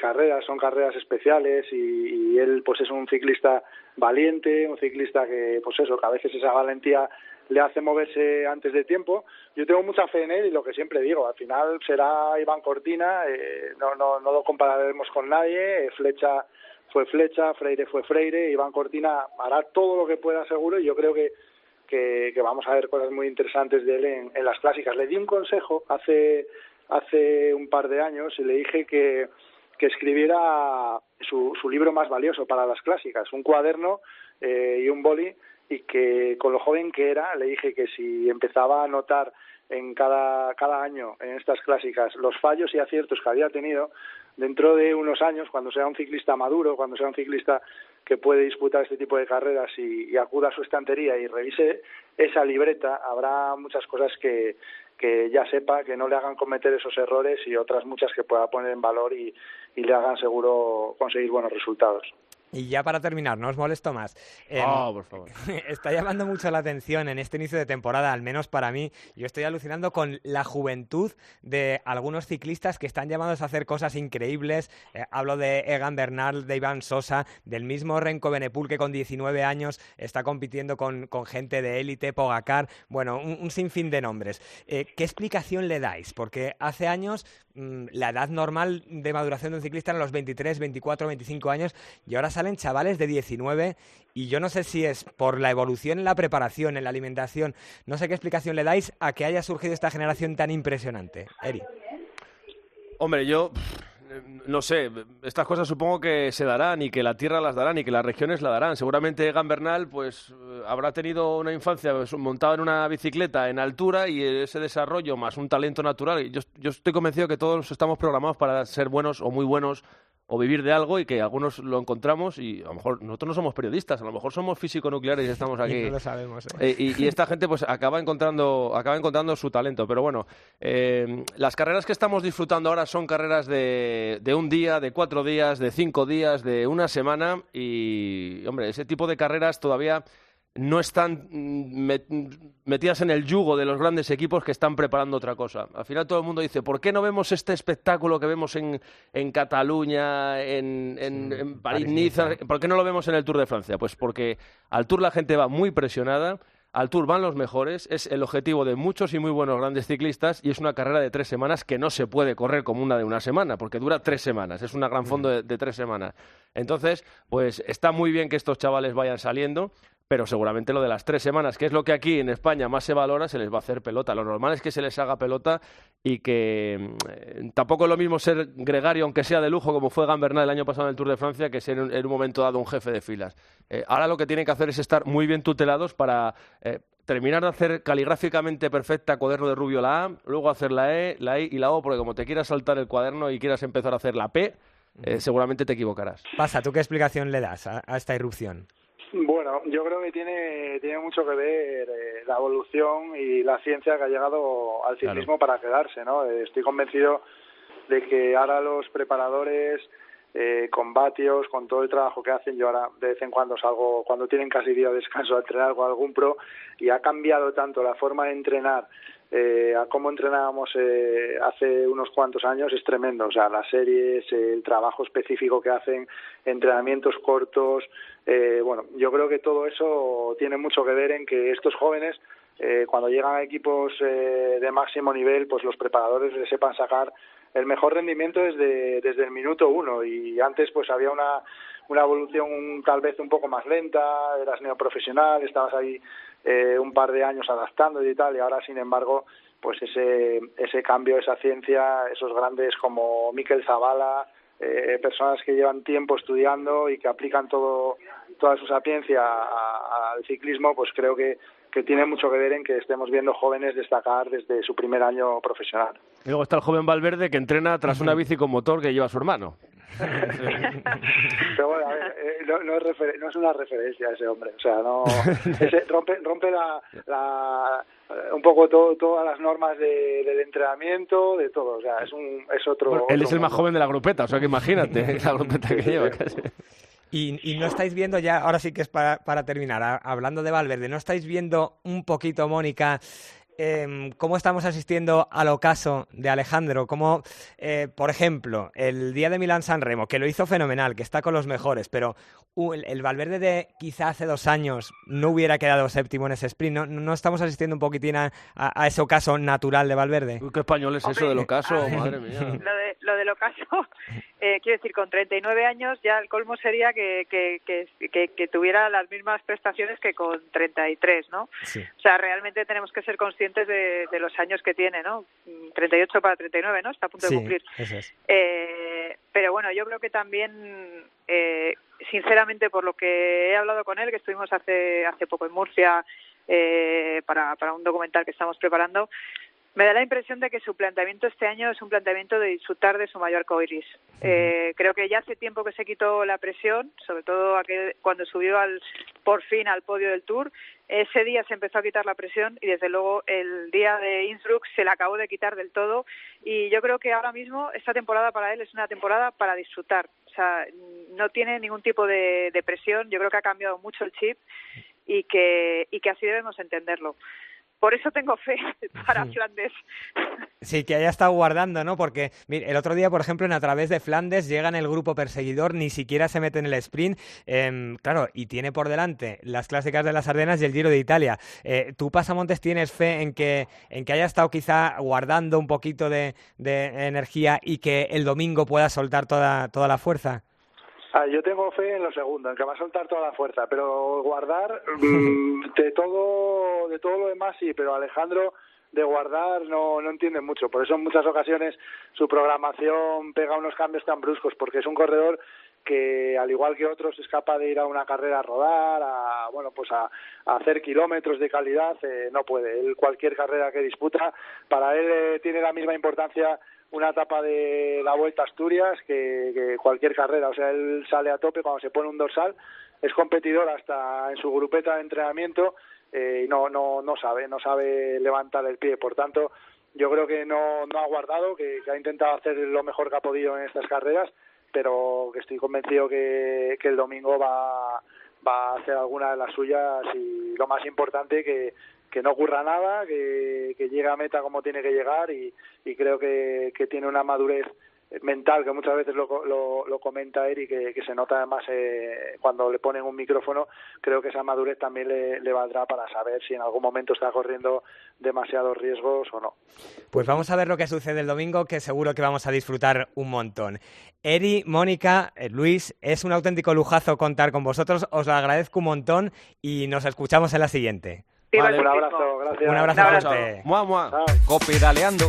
[SPEAKER 10] carreras, son carreras especiales y, y él pues es un ciclista valiente, un ciclista que pues eso, que a veces esa valentía le hace moverse antes de tiempo. Yo tengo mucha fe en él y lo que siempre digo, al final será Iván Cortina, eh, no, no, no lo compararemos con nadie, Flecha fue Flecha, Freire fue Freire, Iván Cortina hará todo lo que pueda seguro y yo creo que, que, vamos a ver cosas muy interesantes de él en, en las clásicas. Le di un consejo hace, hace un par de años y le dije que, que escribiera su, su libro más valioso para las clásicas, un cuaderno eh, y un boli y que con lo joven que era le dije que si empezaba a notar en cada, cada año en estas clásicas los fallos y aciertos que había tenido, dentro de unos años, cuando sea un ciclista maduro, cuando sea un ciclista que puede disputar este tipo de carreras y, y acuda a su estantería y revise esa libreta, habrá muchas cosas que, que ya sepa, que no le hagan cometer esos errores y otras muchas que pueda poner en valor y, y le hagan seguro conseguir buenos resultados.
[SPEAKER 3] Y ya para terminar, no os molesto más. Em,
[SPEAKER 8] Ah, por favor.
[SPEAKER 3] está llamando mucho la atención en este inicio de temporada, al menos para mí. Yo estoy alucinando con la juventud de algunos ciclistas que están llamados a hacer cosas increíbles. Eh, hablo de Egan Bernal, de Iván Sosa, del mismo Renko Benepul que con 19 años está compitiendo con, con gente de élite, Pogacar, bueno, un, un sinfín de nombres. Eh, ¿Qué explicación le dais? Porque hace años mm, la edad normal de maduración de un ciclista eran los 23, 24, 25 años y ahora salen chavales de 19 y yo no sé si es por la evolución en la preparación, en la alimentación, no sé qué explicación le dais a que haya surgido esta generación tan impresionante. Eri.
[SPEAKER 8] Hombre, yo no sé, estas cosas supongo que se darán y que la tierra las darán y que las regiones la darán. Seguramente Egan Bernal pues habrá tenido una infancia pues, montado en una bicicleta en altura y ese desarrollo más un talento natural. Yo, yo estoy convencido que todos estamos programados para ser buenos o muy buenos o vivir de algo y que algunos lo encontramos y a lo mejor nosotros no somos periodistas, a lo mejor somos físico-nucleares y estamos aquí.
[SPEAKER 3] No lo sabemos. ¿eh?
[SPEAKER 8] Eh, y, y esta gente pues acaba encontrando acaba encontrando su talento pero bueno eh, las carreras que estamos disfrutando ahora son carreras de, de un día de cuatro días de cinco días de una semana y hombre ese tipo de carreras todavía no están mm, met- metidas en el yugo de los grandes equipos que están preparando otra cosa. Al final todo el mundo dice, ¿por qué no vemos este espectáculo que vemos en, en Cataluña, en, en- en París-Niza?
[SPEAKER 3] París-Niza.
[SPEAKER 8] ¿Por qué no lo vemos en el Tour de Francia? Pues porque al Tour la gente va muy presionada, al Tour van los mejores, es el objetivo de muchos y muy buenos grandes ciclistas y es una carrera de tres semanas que no se puede correr como una de una semana, porque dura tres semanas, es una gran fondo de, de tres semanas. Entonces, pues está muy bien que estos chavales vayan saliendo, pero seguramente lo de las tres semanas, que es lo que aquí en España más se valora, se les va a hacer pelota. Lo normal es que se les haga pelota y que mm, eh, tampoco es lo mismo ser gregario, aunque sea de lujo, como fue Gambernal el año pasado en el Tour de Francia, que ser en, en un momento dado un jefe de filas. Eh, ahora lo que tienen que hacer es estar muy bien tutelados para eh, terminar de hacer caligráficamente perfecta cuaderno de rubio la A, luego hacer la E, la I y la O, porque como te quieras saltar el cuaderno y quieras empezar a hacer la P, eh, seguramente te equivocarás.
[SPEAKER 3] Pasa, ¿tú qué explicación le das a, a esta irrupción?
[SPEAKER 10] Bueno, yo creo que tiene, tiene mucho que ver eh, la evolución y la ciencia que ha llegado al ciclismo para quedarse, ¿no? Eh, estoy convencido de que ahora los preparadores eh, con vatios, con todo el trabajo que hacen, yo ahora de vez en cuando salgo, cuando tienen casi día de descanso, a entrenar con algún pro y ha cambiado tanto la forma de entrenar eh, a cómo entrenábamos eh, hace unos cuantos años es tremendo. O sea, las series, el trabajo específico que hacen, entrenamientos cortos. Eh, bueno, yo creo que todo eso tiene mucho que ver en que estos jóvenes, eh, cuando llegan a equipos eh, de máximo nivel, pues los preparadores les sepan sacar el mejor rendimiento desde, desde el minuto uno. Y antes, pues había una, una evolución tal vez un poco más lenta, eras neoprofesional, estabas ahí eh, un par de años adaptando y tal, y ahora, sin embargo, pues ese, ese cambio, esa ciencia, esos grandes como Miquel Zavala, eh, personas que llevan tiempo estudiando y que aplican todo, toda su sapiencia al ciclismo, pues creo que, que tiene mucho que ver en que estemos viendo jóvenes destacar desde su primer año profesional.
[SPEAKER 8] Y luego está el joven Valverde que entrena tras una bici con motor que lleva su hermano.
[SPEAKER 10] Pero bueno, a ver, eh, no, no es no es una referencia ese hombre, o sea, no ese rompe rompe la, la eh, un poco todo, todas las normas de- del entrenamiento, de todo, o sea, es un es otro.
[SPEAKER 8] Bueno, él
[SPEAKER 10] otro
[SPEAKER 8] es el más joven de la grupeta, o sea que imagínate la grupeta que lleva. casi.
[SPEAKER 3] Y, y no estáis viendo ya, ahora sí que es para, para terminar, hablando de Valverde, ¿no estáis viendo un poquito, Mónica, em, cómo estamos asistiendo al ocaso de Alejandro? Como, eh, por ejemplo, el día de Milán-San Remo, que lo hizo fenomenal, que está con los mejores, pero uh, el, el Valverde de quizá hace dos años no hubiera quedado séptimo en ese sprint. ¿No, no estamos asistiendo un poquitín a, a- a ese ocaso natural de Valverde?
[SPEAKER 8] Uy, qué español es eso del ocaso, madre mía.
[SPEAKER 9] Lo, de, lo del ocaso, eh, quiero decir, con 39 años ya el colmo sería que, que, que, que- que tuviera las mismas prestaciones que con 33, ¿no?
[SPEAKER 3] Sí.
[SPEAKER 9] O sea, realmente tenemos que ser conscientes de, de los años que tiene, ¿no? Mm, 38 para 39, ¿no? Está a punto de cumplir.
[SPEAKER 3] eso es.
[SPEAKER 9] Eh, pero bueno, yo creo que también, eh, sinceramente, por lo que he hablado con él, que estuvimos hace hace poco en Murcia eh, para, para un documental que estamos preparando, Me da la impresión de que su planteamiento este año es un planteamiento de disfrutar de su mayor coiris. Eh, creo que ya hace tiempo que se quitó la presión, sobre todo aquel, cuando subió al, por fin al podio del Tour. Ese día se empezó a quitar la presión y desde luego el día de Innsbruck se la acabó de quitar del todo. Y yo creo que ahora mismo esta temporada para él es una temporada para disfrutar. O sea, no tiene ningún tipo de, de presión. Yo creo que ha cambiado mucho el chip y que, y que así debemos entenderlo. Por eso tengo fe para Flandes.
[SPEAKER 3] Sí, que haya estado guardando, ¿no? Porque mire, el otro día, por ejemplo, en A través de Flandes llegan el grupo perseguidor, ni siquiera se mete en el sprint. Eh, claro, y tiene por delante las clásicas de las Ardenas y el Giro de Italia. Eh, ¿Tú, Pasamontes, tienes fe en que, en que haya estado quizá guardando un poquito de, de energía y que el domingo pueda soltar toda, toda la fuerza?
[SPEAKER 10] Ah, yo tengo fe en lo segundo, en que va a soltar toda la fuerza, pero guardar mm, de todo, de todo lo demás sí, pero Alejandro de guardar no, no entiende mucho, por eso en muchas ocasiones su programación pega unos cambios tan bruscos, porque es un corredor que al igual que otros es capaz de ir a una carrera a rodar, a bueno pues a, a hacer kilómetros de calidad, eh, no puede. Él cualquier carrera que disputa para él eh, tiene la misma importancia una etapa de la Vuelta a Asturias que, cualquier carrera. O sea, él sale a tope cuando se pone un dorsal, es competidor hasta en su grupeta de entrenamiento eh, y no, no, no sabe, no sabe levantar el pie. Por tanto, yo creo que no, no ha guardado, que, que ha intentado hacer lo mejor que ha podido en estas carreras, pero que estoy convencido que, que el domingo va, va a hacer alguna de las suyas y lo más importante que, que no ocurra nada, que, que llegue a meta como tiene que llegar y, creo que, tiene una madurez mental que muchas veces lo, lo, lo comenta Eri que, que se nota además eh, cuando le ponen un micrófono creo que esa madurez también le, le valdrá para saber si en algún momento está corriendo demasiados riesgos o no
[SPEAKER 3] Pues vamos a ver lo que sucede el domingo, que seguro que vamos a disfrutar un montón. Eri, Mónica, eh, Luis, es un auténtico lujazo contar con vosotros, os lo agradezco un montón y nos escuchamos en la siguiente.
[SPEAKER 10] Vale, un abrazo, gracias.
[SPEAKER 3] Un abrazo fuerte.
[SPEAKER 8] Mua, mua.
[SPEAKER 6] Copedaleando.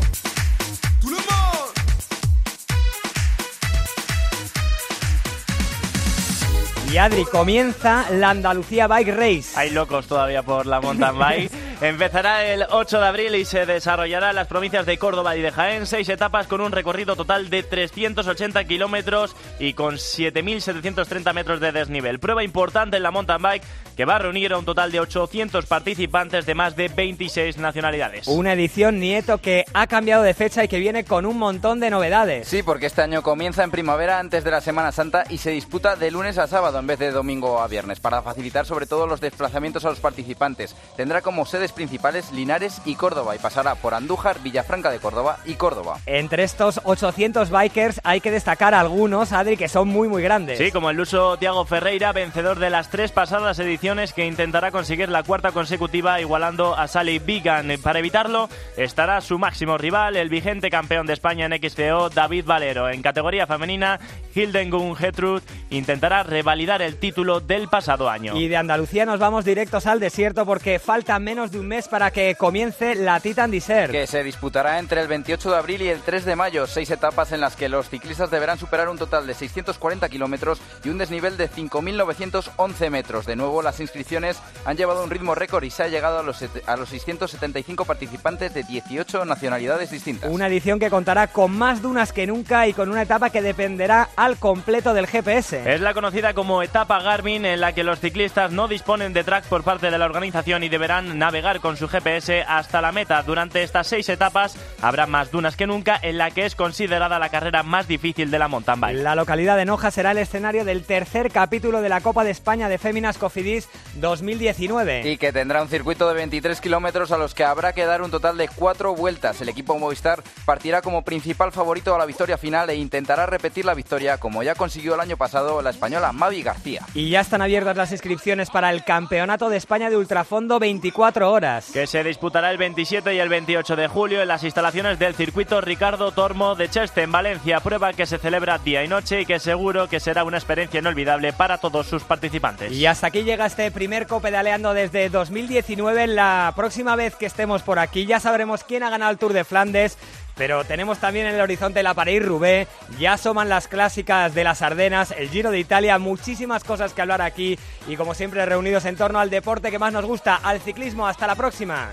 [SPEAKER 3] Y Adri, comienza la Andalucía Bike Race.
[SPEAKER 4] Hay locos todavía por la mountain bike. Empezará el 8 de abril y se desarrollará en las provincias de Córdoba y de Jaén. Seis etapas con un recorrido total de 380 kilómetros y con 7.730 metros de desnivel. Prueba importante en la mountain bike que va a reunir a un total de 800 participantes de más de 26 nacionalidades.
[SPEAKER 3] Una edición Nieto que ha cambiado de fecha y que viene con un montón de novedades.
[SPEAKER 5] Sí, porque este año comienza en primavera antes de la Semana Santa y se disputa de lunes a sábado en vez de domingo a viernes, para facilitar sobre todo los desplazamientos a los participantes. Tendrá como sedes principales Linares y Córdoba y pasará por Andújar, Villafranca de Córdoba y Córdoba.
[SPEAKER 3] Entre estos 800 bikers hay que destacar algunos, Adri, que son muy muy grandes.
[SPEAKER 4] Sí, como el luso Tiago Ferreira, vencedor de las tres pasadas ediciones que intentará conseguir la cuarta consecutiva igualando a Sally Vigan. Para evitarlo estará su máximo rival, el vigente campeón de España en XCO, David Valero. En categoría femenina, Hildengun Gertrud intentará revalidar el título del pasado año.
[SPEAKER 3] Y de Andalucía nos vamos directos al desierto porque falta menos de un mes para que comience la Titan Desert.
[SPEAKER 5] Que se disputará entre el 28 de abril y el 3 de mayo. Seis etapas en las que los ciclistas deberán superar un total de 640 kilómetros y un desnivel de 5.911 metros. De nuevo, las inscripciones han llevado un ritmo récord y se ha llegado a los, a los 675 participantes de 18 nacionalidades distintas.
[SPEAKER 3] Una edición que contará con más dunas que nunca y con una etapa que dependerá al completo del GPS.
[SPEAKER 4] Es la conocida como etapa Garmin en la que los ciclistas no disponen de track por parte de la organización y deberán navegar con su GPS hasta la meta. Durante estas seis etapas habrá más dunas que nunca en la que es considerada la carrera más difícil de la mountain bike.
[SPEAKER 3] La localidad de Noja será el escenario del tercer capítulo de la Copa de España de Féminas Cofidis 2019.
[SPEAKER 5] Y que tendrá un circuito de 23 kilómetros a los que habrá que dar un total de cuatro vueltas. El equipo Movistar partirá como principal favorito a la victoria final e intentará repetir la victoria como ya consiguió el año pasado la española Mavi García.
[SPEAKER 3] Y ya están abiertas las inscripciones para el Campeonato de España de Ultrafondo 24 horas.
[SPEAKER 4] Que se disputará el 27 y el 28 de julio en las instalaciones del circuito Ricardo Tormo de Cheste en Valencia. Prueba que se celebra día y noche y que seguro que será una experiencia inolvidable para todos sus participantes.
[SPEAKER 3] Y hasta aquí llega este primer Copedaleando desde 2019. La próxima vez que estemos por aquí ya sabremos quién ha ganado el Tour de Flandes. Pero tenemos también en el horizonte la París-Roubaix, ya asoman las clásicas de las Ardenas, el Giro de Italia, muchísimas cosas que hablar aquí y como siempre reunidos en torno al deporte que más nos gusta, al ciclismo. Hasta la próxima.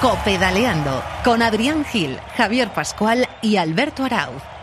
[SPEAKER 2] Copedaleando con Adrián Gil, Javier Pascual y Alberto Arauz.